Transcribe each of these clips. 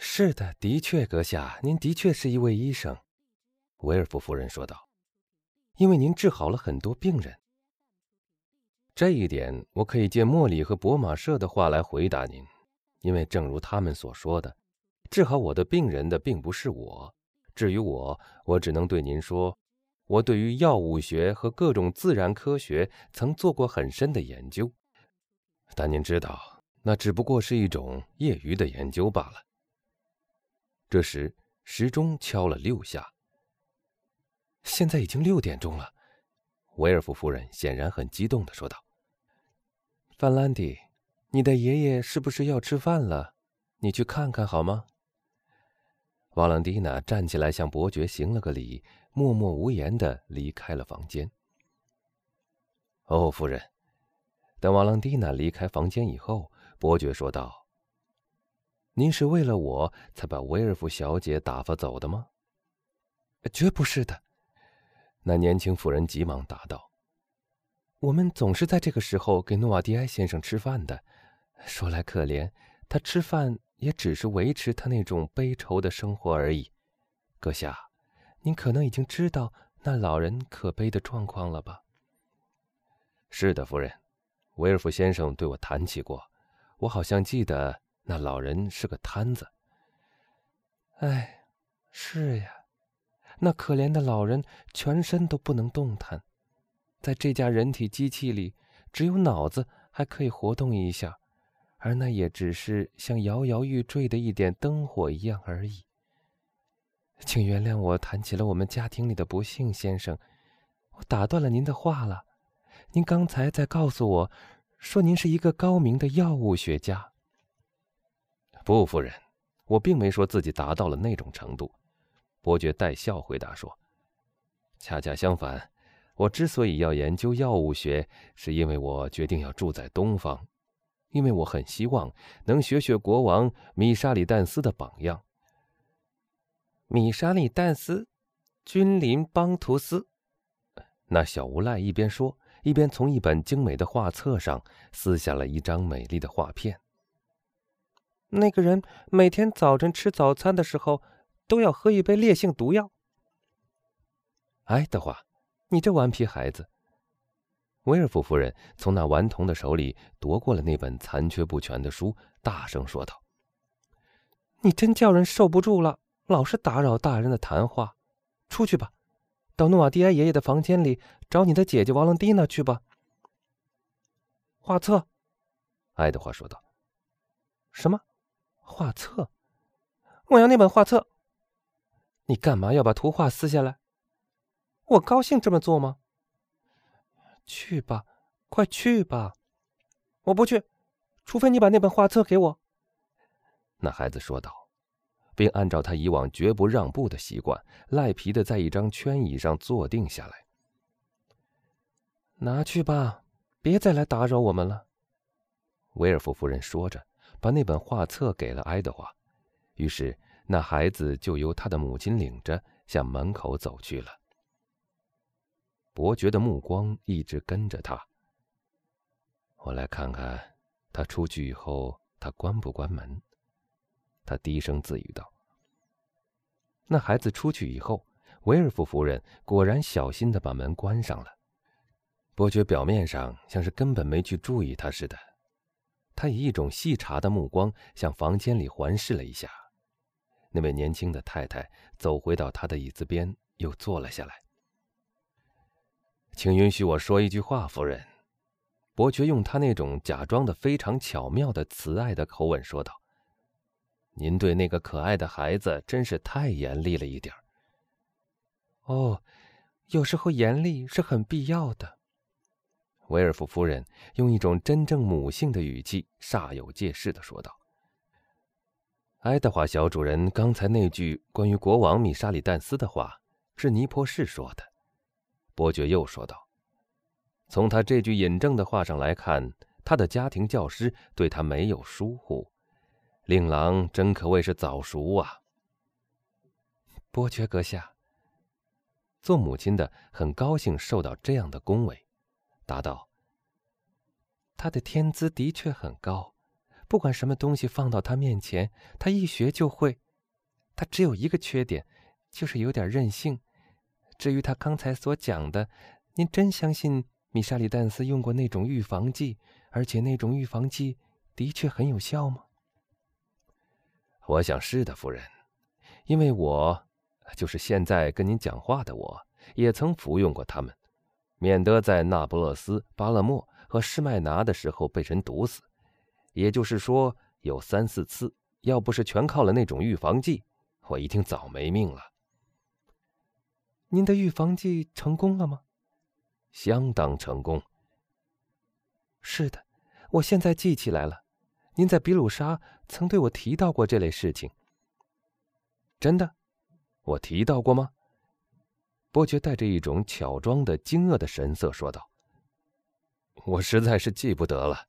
是的，的确，阁下，您的确是一位医生。”维尔夫夫人说道，“因为您治好了很多病人。这一点，我可以借莫里和博马舍的话来回答您，因为正如他们所说的，治好我的病人的并不是我。至于我，我只能对您说，我对于药物学和各种自然科学曾做过很深的研究，但您知道，那只不过是一种业余的研究罢了。”这时，时钟敲了六下。现在已经六点钟了，维尔夫夫人显然很激动的说道：“范兰迪，你的爷爷是不是要吃饭了？你去看看好吗？”瓦朗蒂娜站起来向伯爵行了个礼，默默无言的离开了房间。哦，夫人，等瓦朗蒂娜离开房间以后，伯爵说道。您是为了我才把威尔夫小姐打发走的吗？绝不是的。那年轻妇人急忙答道：“我们总是在这个时候给诺瓦迪埃先生吃饭的。说来可怜，他吃饭也只是维持他那种悲愁的生活而已。阁下，您可能已经知道那老人可悲的状况了吧？”“是的，夫人，威尔夫先生对我谈起过，我好像记得。”那老人是个瘫子。哎，是呀，那可怜的老人全身都不能动弹，在这架人体机器里，只有脑子还可以活动一下，而那也只是像摇摇欲坠的一点灯火一样而已。请原谅我谈起了我们家庭里的不幸，先生，我打断了您的话了。您刚才在告诉我，说您是一个高明的药物学家。不，夫人，我并没说自己达到了那种程度。”伯爵带笑回答说，“恰恰相反，我之所以要研究药物学，是因为我决定要住在东方，因为我很希望能学学国王米沙里旦斯的榜样。”米沙里旦斯，君临邦图斯。那小无赖一边说，一边从一本精美的画册上撕下了一张美丽的画片。那个人每天早晨吃早餐的时候，都要喝一杯烈性毒药。爱德华，你这顽皮孩子！威尔夫夫人从那顽童的手里夺过了那本残缺不全的书，大声说道：“你真叫人受不住了，老是打扰大人的谈话。出去吧，到诺瓦蒂埃爷爷的房间里找你的姐姐王朗蒂娜去吧。”画册，爱德华说道：“什么？”画册，我要那本画册。你干嘛要把图画撕下来？我高兴这么做吗？去吧，快去吧！我不去，除非你把那本画册给我。那孩子说道，并按照他以往绝不让步的习惯，赖皮的在一张圈椅上坐定下来。拿去吧，别再来打扰我们了。威尔夫夫人说着。把那本画册给了爱德华，于是那孩子就由他的母亲领着向门口走去了。伯爵的目光一直跟着他。我来看看他出去以后，他关不关门？他低声自语道。那孩子出去以后，维尔夫夫人果然小心的把门关上了。伯爵表面上像是根本没去注意他似的。他以一种细查的目光向房间里环视了一下，那位年轻的太太走回到他的椅子边，又坐了下来。请允许我说一句话，夫人。伯爵用他那种假装的非常巧妙的慈爱的口吻说道：“您对那个可爱的孩子真是太严厉了一点哦，有时候严厉是很必要的。”威尔夫夫人用一种真正母性的语气，煞有介事的说道：“爱德华小主人刚才那句关于国王米沙里旦斯的话，是尼泊士说的。”伯爵又说道：“从他这句引证的话上来看，他的家庭教师对他没有疏忽。令郎真可谓是早熟啊！”伯爵阁下，做母亲的很高兴受到这样的恭维。答道：“他的天资的确很高，不管什么东西放到他面前，他一学就会。他只有一个缺点，就是有点任性。至于他刚才所讲的，您真相信米沙里丹斯用过那种预防剂，而且那种预防剂的确很有效吗？我想是的，夫人，因为我，就是现在跟您讲话的我，也曾服用过它们，免得在那不勒斯、巴勒莫和施麦拿的时候被人毒死。也就是说，有三四次，要不是全靠了那种预防剂，我一定早没命了。您的预防剂成功了吗？相当成功。是的，我现在记起来了。您在比鲁沙曾对我提到过这类事情。真的，我提到过吗？伯爵带着一种巧装的惊愕的神色说道：“我实在是记不得了。”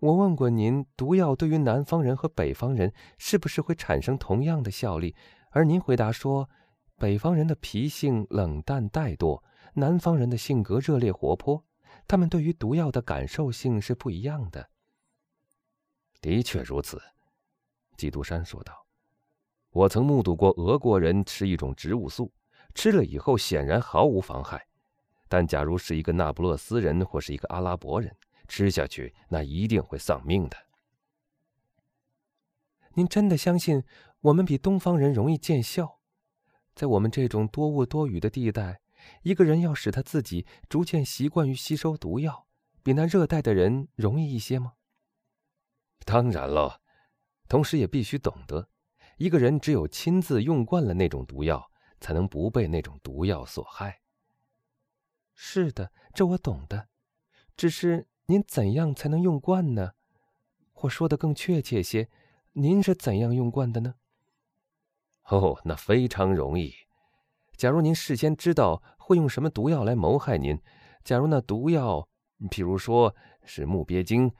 我问过您，毒药对于南方人和北方人是不是会产生同样的效力？而您回答说，北方人的脾性冷淡怠惰，南方人的性格热烈活泼，他们对于毒药的感受性是不一样的。的确如此，基督山说道：“我曾目睹过俄国人吃一种植物素，吃了以后显然毫无妨害。但假如是一个那不勒斯人或是一个阿拉伯人吃下去，那一定会丧命的。”您真的相信我们比东方人容易见效？在我们这种多雾多雨的地带，一个人要使他自己逐渐习惯于吸收毒药，比那热带的人容易一些吗？当然了，同时也必须懂得，一个人只有亲自用惯了那种毒药，才能不被那种毒药所害。是的，这我懂的。只是您怎样才能用惯呢？或说的更确切些，您是怎样用惯的呢？哦，那非常容易。假如您事先知道会用什么毒药来谋害您，假如那毒药，譬如说是木鳖精。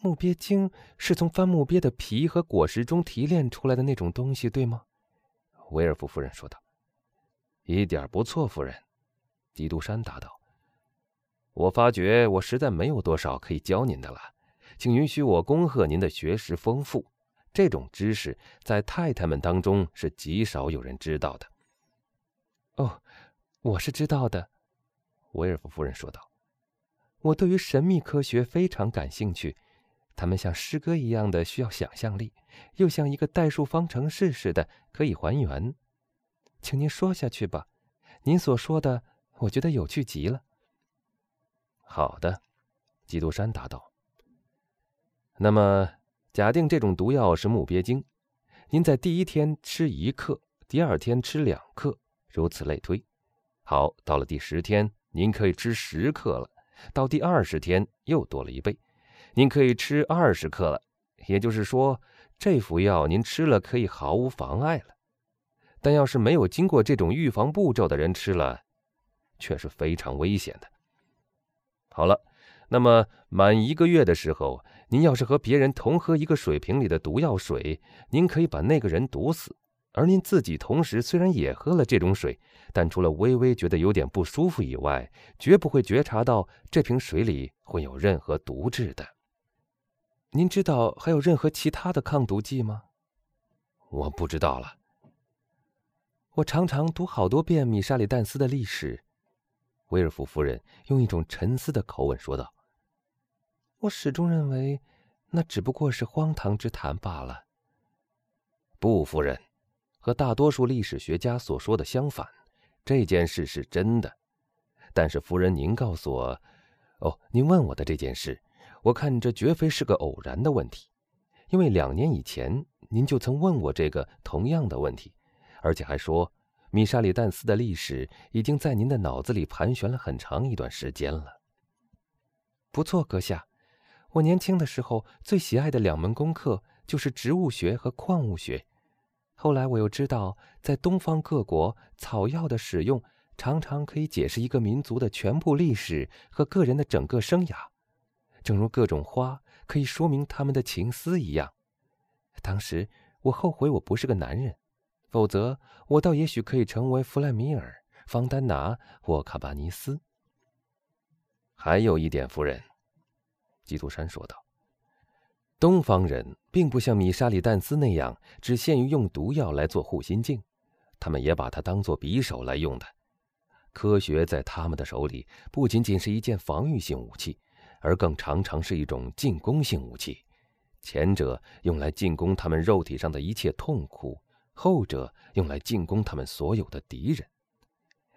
木鳖精是从番木鳖的皮和果实中提炼出来的那种东西，对吗？威尔夫夫人说道。一点不错，夫人。基督山答道。我发觉我实在没有多少可以教您的了，请允许我恭贺您的学识丰富。这种知识在太太们当中是极少有人知道的。哦，我是知道的，威尔夫夫人说道。我对于神秘科学非常感兴趣。他们像诗歌一样的需要想象力，又像一个代数方程式似的可以还原。请您说下去吧，您所说的我觉得有趣极了。好的，基督山答道。那么，假定这种毒药是木鳖精，您在第一天吃一克，第二天吃两克，如此类推。好，到了第十天，您可以吃十克了；到第二十天，又多了一倍。您可以吃二十克了，也就是说，这副药您吃了可以毫无妨碍了。但要是没有经过这种预防步骤的人吃了，却是非常危险的。好了，那么满一个月的时候，您要是和别人同喝一个水瓶里的毒药水，您可以把那个人毒死，而您自己同时虽然也喝了这种水，但除了微微觉得有点不舒服以外，绝不会觉察到这瓶水里会有任何毒质的。您知道还有任何其他的抗毒剂吗？我不知道了。我常常读好多遍米沙里旦斯的历史。威尔夫夫人用一种沉思的口吻说道：“我始终认为，那只不过是荒唐之谈罢了。”不，夫人，和大多数历史学家所说的相反，这件事是真的。但是，夫人，您告诉我，哦，您问我的这件事。我看这绝非是个偶然的问题，因为两年以前您就曾问我这个同样的问题，而且还说米沙里旦斯的历史已经在您的脑子里盘旋了很长一段时间了。不错，阁下，我年轻的时候最喜爱的两门功课就是植物学和矿物学。后来我又知道，在东方各国，草药的使用常常可以解释一个民族的全部历史和个人的整个生涯。正如各种花可以说明他们的情思一样，当时我后悔我不是个男人，否则我倒也许可以成为弗莱米尔、方丹拿或卡巴尼斯。还有一点，夫人，基督山说道。东方人并不像米沙里旦斯那样只限于用毒药来做护心镜，他们也把它当做匕首来用的。科学在他们的手里不仅仅是一件防御性武器，而更常常是一种进攻性武器。前者用来进攻他们肉体上的一切痛苦，后者用来进攻他们所有的敌人。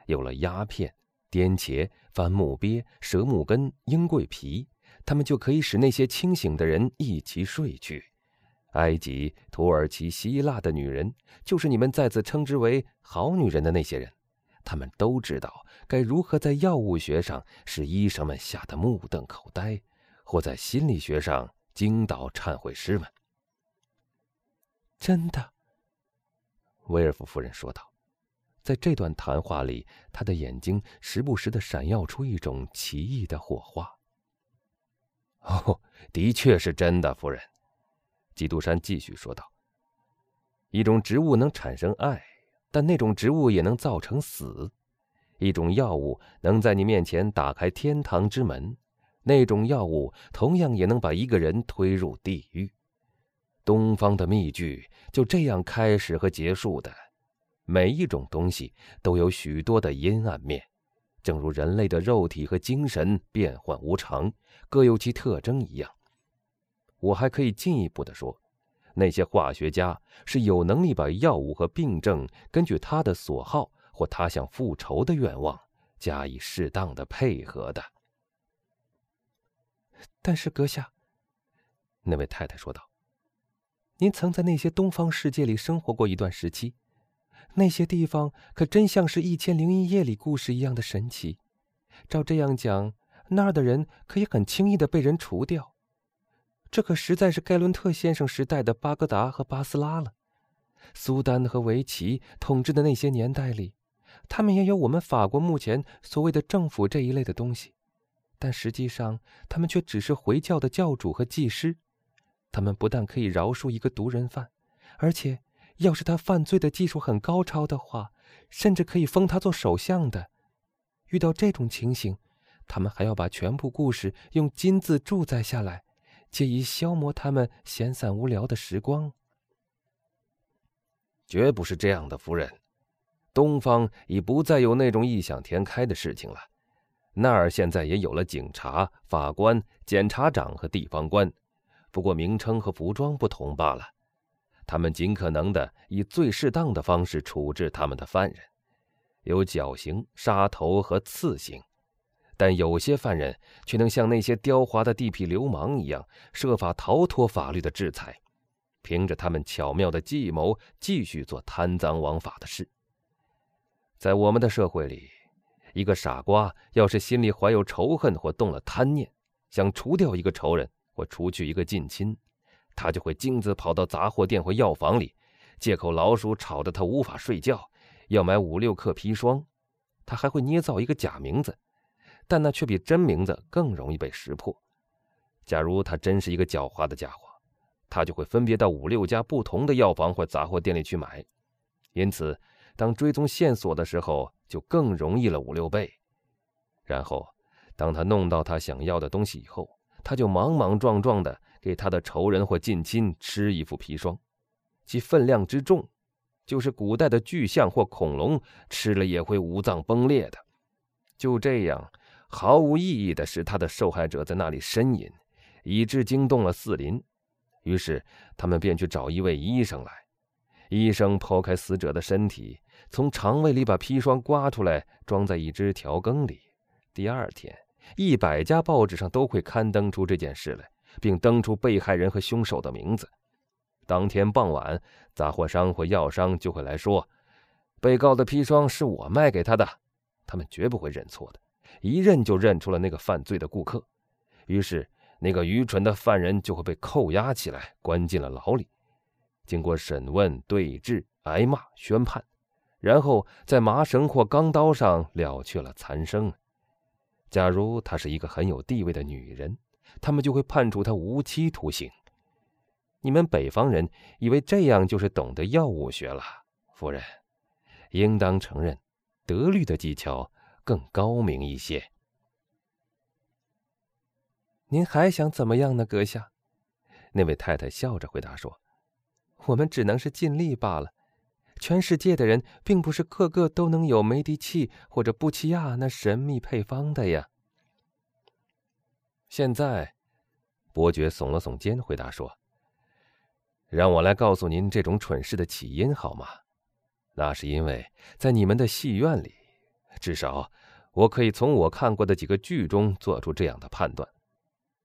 有了鸦片、颠茄、番木鳖、蛇木根、鹰桂皮。他们就可以使那些清醒的人一起睡去。埃及、土耳其、希腊的女人，就是你们再次称之为好女人的那些人，他们都知道该如何在药物学上使医生们吓得目瞪口呆，或在心理学上惊倒忏悔师们。真的，威尔夫夫人说道。在这段谈话里，他的眼睛时不时的闪耀出一种奇异的火花。哦，的确是真的，夫人。基督山继续说道：“一种植物能产生爱，但那种植物也能造成死；一种药物能在你面前打开天堂之门，那种药物同样也能把一个人推入地狱。东方的密剧就这样开始和结束的。每一种东西都有许多的阴暗面。”正如人类的肉体和精神变幻无常，各有其特征一样。我还可以进一步的说，那些化学家是有能力把药物和病症根据他的所好或他想复仇的愿望加以适当的配合的。但是，阁下，那位太太说道：“您曾在那些东方世界里生活过一段时期。”那些地方可真像是《一千零一夜》里故事一样的神奇。照这样讲，那儿的人可以很轻易的被人除掉。这可实在是盖伦特先生时代的巴格达和巴斯拉了。苏丹和维奇统治的那些年代里，他们也有我们法国目前所谓的政府这一类的东西，但实际上他们却只是回教的教主和祭师。他们不但可以饶恕一个毒人犯，而且。要是他犯罪的技术很高超的话，甚至可以封他做首相的。遇到这种情形，他们还要把全部故事用金字注载下来，借以消磨他们闲散无聊的时光。绝不是这样的，夫人。东方已不再有那种异想天开的事情了。那儿现在也有了警察、法官、检察长和地方官，不过名称和服装不同罢了。他们尽可能的以最适当的方式处置他们的犯人，有绞刑、杀头和刺刑，但有些犯人却能像那些刁滑的地痞流氓一样，设法逃脱法律的制裁，凭着他们巧妙的计谋继续做贪赃枉法的事。在我们的社会里，一个傻瓜要是心里怀有仇恨或动了贪念，想除掉一个仇人或除去一个近亲。他就会径自跑到杂货店或药房里，借口老鼠吵得他无法睡觉，要买五六克砒霜。他还会捏造一个假名字，但那却比真名字更容易被识破。假如他真是一个狡猾的家伙，他就会分别到五六家不同的药房或杂货店里去买。因此，当追踪线索的时候，就更容易了五六倍。然后，当他弄到他想要的东西以后，他就莽莽撞撞的。给他的仇人或近亲吃一副砒霜，其分量之重，就是古代的巨象或恐龙吃了也会五脏崩裂的。就这样，毫无意义的使他的受害者在那里呻吟，以致惊动了四邻。于是他们便去找一位医生来。医生剖开死者的身体，从肠胃里把砒霜刮出来，装在一只调羹里。第二天，一百家报纸上都会刊登出这件事来。并登出被害人和凶手的名字。当天傍晚，杂货商或药商就会来说：“被告的砒霜是我卖给他的。”他们绝不会认错的，一认就认出了那个犯罪的顾客。于是，那个愚蠢的犯人就会被扣押起来，关进了牢里，经过审问、对质、挨骂、宣判，然后在麻绳或钢刀上了却了残生。假如她是一个很有地位的女人。他们就会判处她无期徒刑。你们北方人以为这样就是懂得药物学了，夫人，应当承认，德律的技巧更高明一些。您还想怎么样呢，阁下？那位太太笑着回答说：“我们只能是尽力罢了。全世界的人，并不是个个都能有梅迪契或者布奇亚那神秘配方的呀。”现在，伯爵耸了耸肩，回答说：“让我来告诉您这种蠢事的起因好吗？那是因为在你们的戏院里，至少我可以从我看过的几个剧中做出这样的判断。”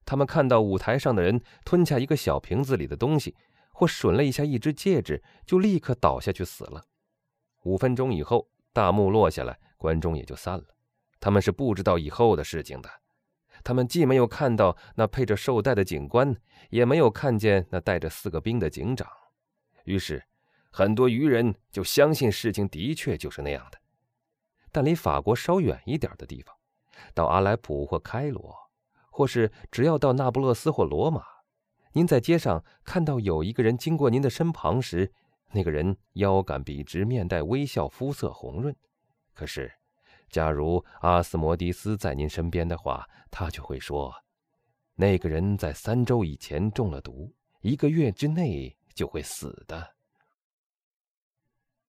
他们看到舞台上的人吞下一个小瓶子里的东西，或吮了一下一只戒指，就立刻倒下去死了。五分钟以后，大幕落下来，观众也就散了。他们是不知道以后的事情的。他们既没有看到那配着绶带的警官，也没有看见那带着四个兵的警长。于是，很多愚人就相信事情的确就是那样的。但离法国稍远一点的地方，到阿莱普或开罗。或是只要到那不勒斯或罗马，您在街上看到有一个人经过您的身旁时，那个人腰杆笔直，面带微笑，肤色红润。可是，假如阿斯摩迪斯在您身边的话，他就会说，那个人在三周以前中了毒，一个月之内就会死的。